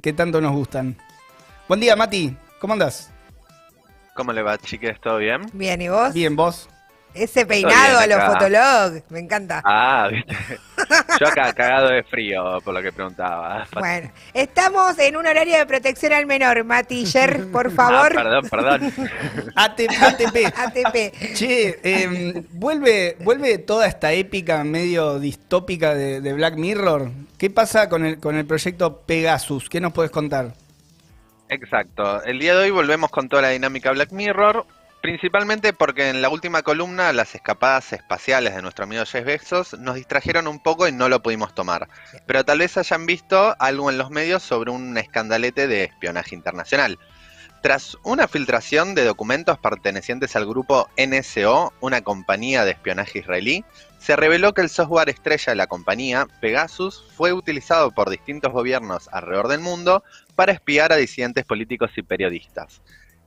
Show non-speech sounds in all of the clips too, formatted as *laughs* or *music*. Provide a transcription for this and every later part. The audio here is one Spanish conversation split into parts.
que tanto nos gustan. Buen día, Mati. ¿Cómo andás? ¿Cómo le va, chiques? ¿Todo bien? Bien, ¿y vos? Bien, vos. Ese peinado a los fotolog, me encanta. Ah, viste. *laughs* Yo acá cagado de frío, por lo que preguntaba. Bueno, estamos en un horario de protección al menor, Mati Yer, por favor. Ah, perdón, perdón. ATP. ATP. ATP. Che, em, vuelve, vuelve toda esta épica medio distópica de, de Black Mirror. ¿Qué pasa con el, con el proyecto Pegasus? ¿Qué nos puedes contar? Exacto. El día de hoy volvemos con toda la dinámica Black Mirror. Principalmente porque en la última columna las escapadas espaciales de nuestro amigo Jeff Bezos nos distrajeron un poco y no lo pudimos tomar. Pero tal vez hayan visto algo en los medios sobre un escandalete de espionaje internacional. Tras una filtración de documentos pertenecientes al grupo NSO, una compañía de espionaje israelí, se reveló que el software estrella de la compañía, Pegasus, fue utilizado por distintos gobiernos alrededor del mundo para espiar a disidentes políticos y periodistas.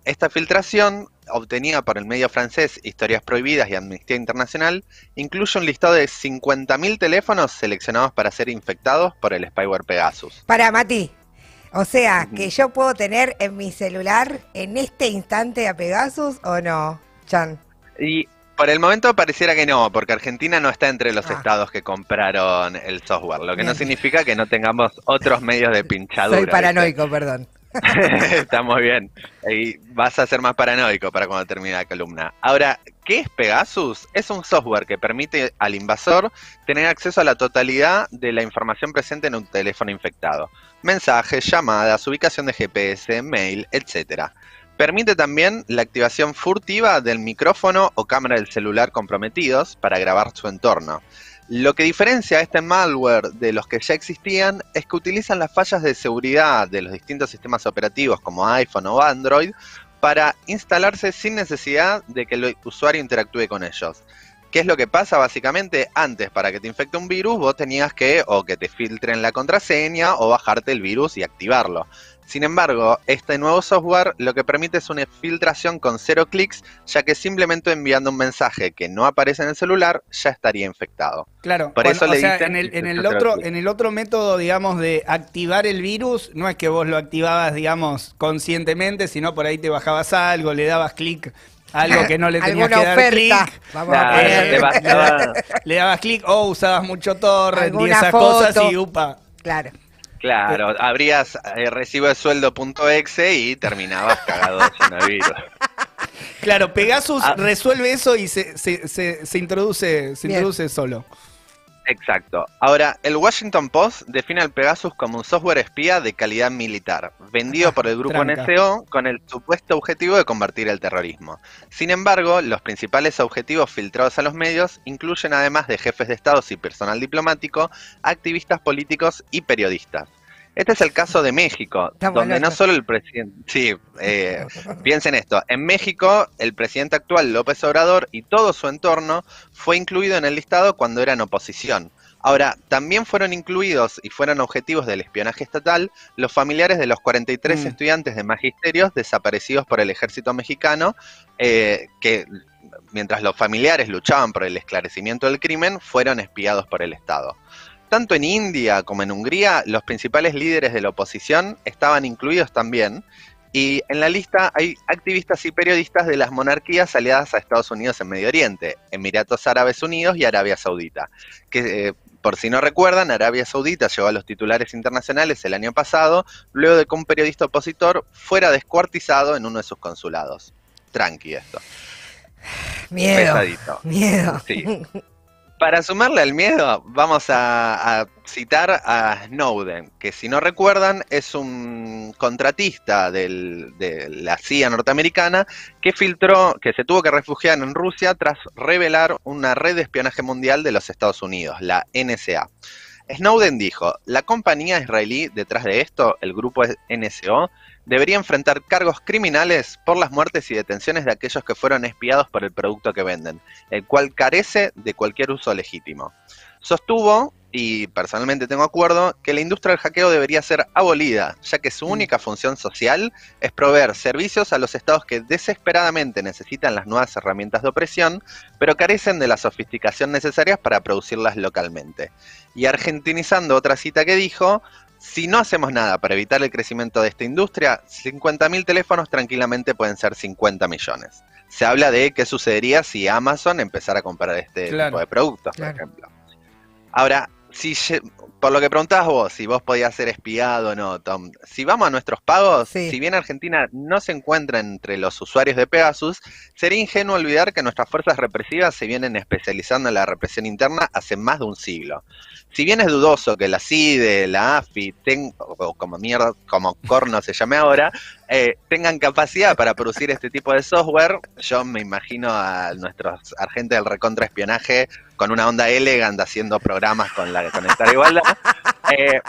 Esta filtración, obtenida por el medio francés Historias Prohibidas y Amnistía Internacional, incluye un listado de 50.000 teléfonos seleccionados para ser infectados por el spyware Pegasus. Para Mati. O sea, que yo puedo tener en mi celular en este instante a Pegasus o no, Chan. Y por el momento pareciera que no, porque Argentina no está entre los Ah. estados que compraron el software, lo que no significa que no tengamos otros medios de *laughs* pinchadura. Soy ¿viste? paranoico, perdón. *laughs* Está muy bien. Y vas a ser más paranoico para cuando termine la columna. Ahora, ¿qué es Pegasus? Es un software que permite al invasor tener acceso a la totalidad de la información presente en un teléfono infectado. Mensajes, llamadas, ubicación de GPS, mail, etc. Permite también la activación furtiva del micrófono o cámara del celular comprometidos para grabar su entorno. Lo que diferencia este malware de los que ya existían es que utilizan las fallas de seguridad de los distintos sistemas operativos como iPhone o Android para instalarse sin necesidad de que el usuario interactúe con ellos. ¿Qué es lo que pasa básicamente? Antes, para que te infecte un virus, vos tenías que o que te filtren la contraseña o bajarte el virus y activarlo. Sin embargo, este nuevo software lo que permite es una filtración con cero clics, ya que simplemente enviando un mensaje que no aparece en el celular ya estaría infectado. Claro, Por eso o le sea, dicen en el, en el otro, en el otro método, digamos, de activar el virus, no es que vos lo activabas, digamos, conscientemente, sino por ahí te bajabas algo, le dabas clic a algo que no le *laughs* tenías que dar clic. Te bastaba- *laughs* Le dabas clic o usabas mucho torrent y esas foto. cosas y upa. Claro. Claro, abrías eh, recibo de sueldo.exe y terminabas cagado de virus. Claro, Pegasus Ah. resuelve eso y se, se, se, se introduce, se Bien. introduce solo. Exacto. Ahora, el Washington Post define al Pegasus como un software espía de calidad militar, vendido por el grupo Tranca. NSO con el supuesto objetivo de combatir el terrorismo. Sin embargo, los principales objetivos filtrados a los medios incluyen además de jefes de estados y personal diplomático, activistas políticos y periodistas. Este es el caso de México, donde no solo el presidente... Sí, eh, piensen esto. En México, el presidente actual López Obrador y todo su entorno fue incluido en el listado cuando eran oposición. Ahora, también fueron incluidos y fueron objetivos del espionaje estatal los familiares de los 43 Mm. estudiantes de magisterios desaparecidos por el ejército mexicano, eh, que mientras los familiares luchaban por el esclarecimiento del crimen, fueron espiados por el Estado. Tanto en India como en Hungría, los principales líderes de la oposición estaban incluidos también, y en la lista hay activistas y periodistas de las monarquías aliadas a Estados Unidos en Medio Oriente, Emiratos Árabes Unidos y Arabia Saudita, que eh, por si no recuerdan, Arabia Saudita llegó a los titulares internacionales el año pasado, luego de que un periodista opositor fuera descuartizado en uno de sus consulados. Tranqui esto, Miedo. pesadito. Miedo. Sí. *laughs* Para sumarle al miedo, vamos a, citar a Snowden, que si no recuerdan es un contratista de la CIA norteamericana que filtró, que se tuvo que refugiar en Rusia tras revelar una red de espionaje mundial de los Estados Unidos, la NSA. Snowden dijo, la compañía israelí detrás de esto, el grupo NSO, debería enfrentar cargos criminales por las muertes y detenciones de aquellos que fueron espiados por el producto que venden el cual carece de cualquier uso legítimo. Sostuvo, y personalmente tengo acuerdo, que la industria del hackeo debería ser abolida, ya que su única función social es proveer servicios a los estados que desesperadamente necesitan las nuevas herramientas de opresión, pero carecen de la sofisticación necesarias para producirlas localmente. Y argentinizando otra cita que dijo, si no hacemos nada para evitar el crecimiento de esta industria, 50.000 teléfonos tranquilamente pueden ser 50 millones. Se habla de qué sucedería si Amazon empezara a comprar este Claro, tipo de productos, claro. por ejemplo. Ahora, si por lo que preguntabas vos, si vos podías ser espiado o no, Tom, si vamos a nuestros pagos, Sí. si bien Argentina no se encuentra entre los usuarios de Pegasus, sería ingenuo olvidar que nuestras fuerzas represivas se vienen especializando en la represión interna hace más de un siglo. Si bien es dudoso que la CIDE, la AFI, ten- o como mierda, como corno se llame ahora, eh, tengan capacidad para producir este tipo de software, yo me imagino a nuestros agentes del recontraespionaje con una onda elegant haciendo programas con la Conectar Igualdad. Eh,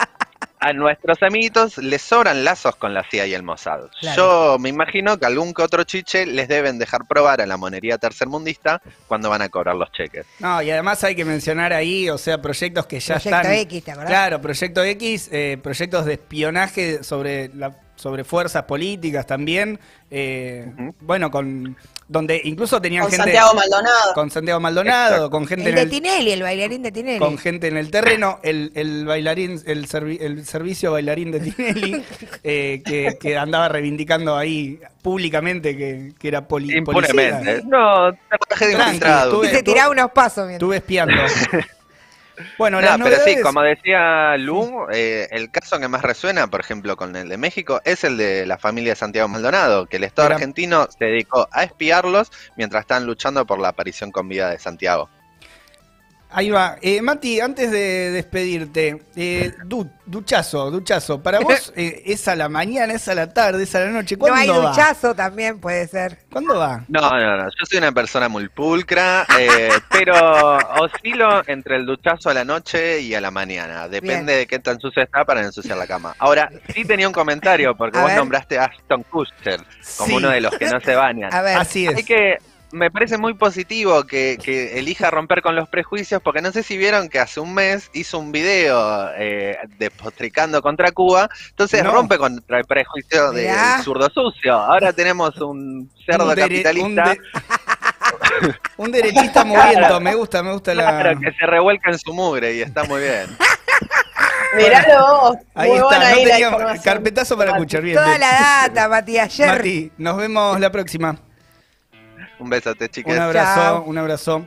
a nuestros amiguitos les sobran lazos con la CIA y el Mossad. Claro. Yo me imagino que algún que otro chiche les deben dejar probar a la monería tercermundista cuando van a cobrar los cheques. No, y además hay que mencionar ahí, o sea, proyectos que ya Proyecto están. X, ¿te acordás? Claro, Proyecto X, eh, proyectos de espionaje sobre la, sobre fuerzas políticas también. eh. Bueno, con donde incluso tenían Con gente Santiago Maldonado. con Santiago Maldonado, Exacto. con gente El en de el, Tinelli, el bailarín de Tinelli. con gente en el terreno, el, el bailarín, el, servi- el servicio bailarín de Tinelli, *laughs* eh, que, que andaba reivindicando ahí públicamente que, que era poli, Impunemente. policía. No, de Tranqui, estuve- Y se tiraba unos pasos mientras. Estuve espiando. *laughs* Bueno, No, pero sí, como decía Lu, eh, el caso que más resuena, por ejemplo, con el de México, es el de la familia de Santiago Maldonado, que el Estado Era- argentino se dedicó a espiarlos mientras están luchando por la aparición con vida de Santiago. Ahí va. Eh, Mati, antes de despedirte, eh, du- duchazo, duchazo. Para vos *laughs* eh, es a la mañana, es a la tarde, es a la noche. No ¿Cuándo hay va? duchazo también, puede ser. ¿Cuándo va? No, no, no, yo soy una persona muy pulcra, eh, *laughs* pero oscilo entre el duchazo a la noche y a la mañana. Depende Bien. de qué tan sucia está para no ensuciar la cama. Ahora, sí tenía un comentario, porque A vos ver. nombraste a Ashton Kutcher como Sí. uno de los que no se bañan. A ver. Así es. Hay que, me parece muy positivo que, que elija romper con los prejuicios, porque no sé si vieron que hace un mes hizo un video eh, despotricando contra Cuba, entonces No. rompe contra el prejuicio del zurdo sucio. Ahora tenemos un cerdo Un capitalista. Un, de- *laughs* un derechista muriendo. Me gusta, me gusta la. Claro, que se revuelca en su mugre y está muy bien. *laughs* Miralo vos. Ahí Muy está, buena no ahí carpetazo para escuchar bien. Toda la data, Mati, ayer. Mati, nos vemos la próxima. Un besote, chicas. Un abrazo, Chao. un abrazo.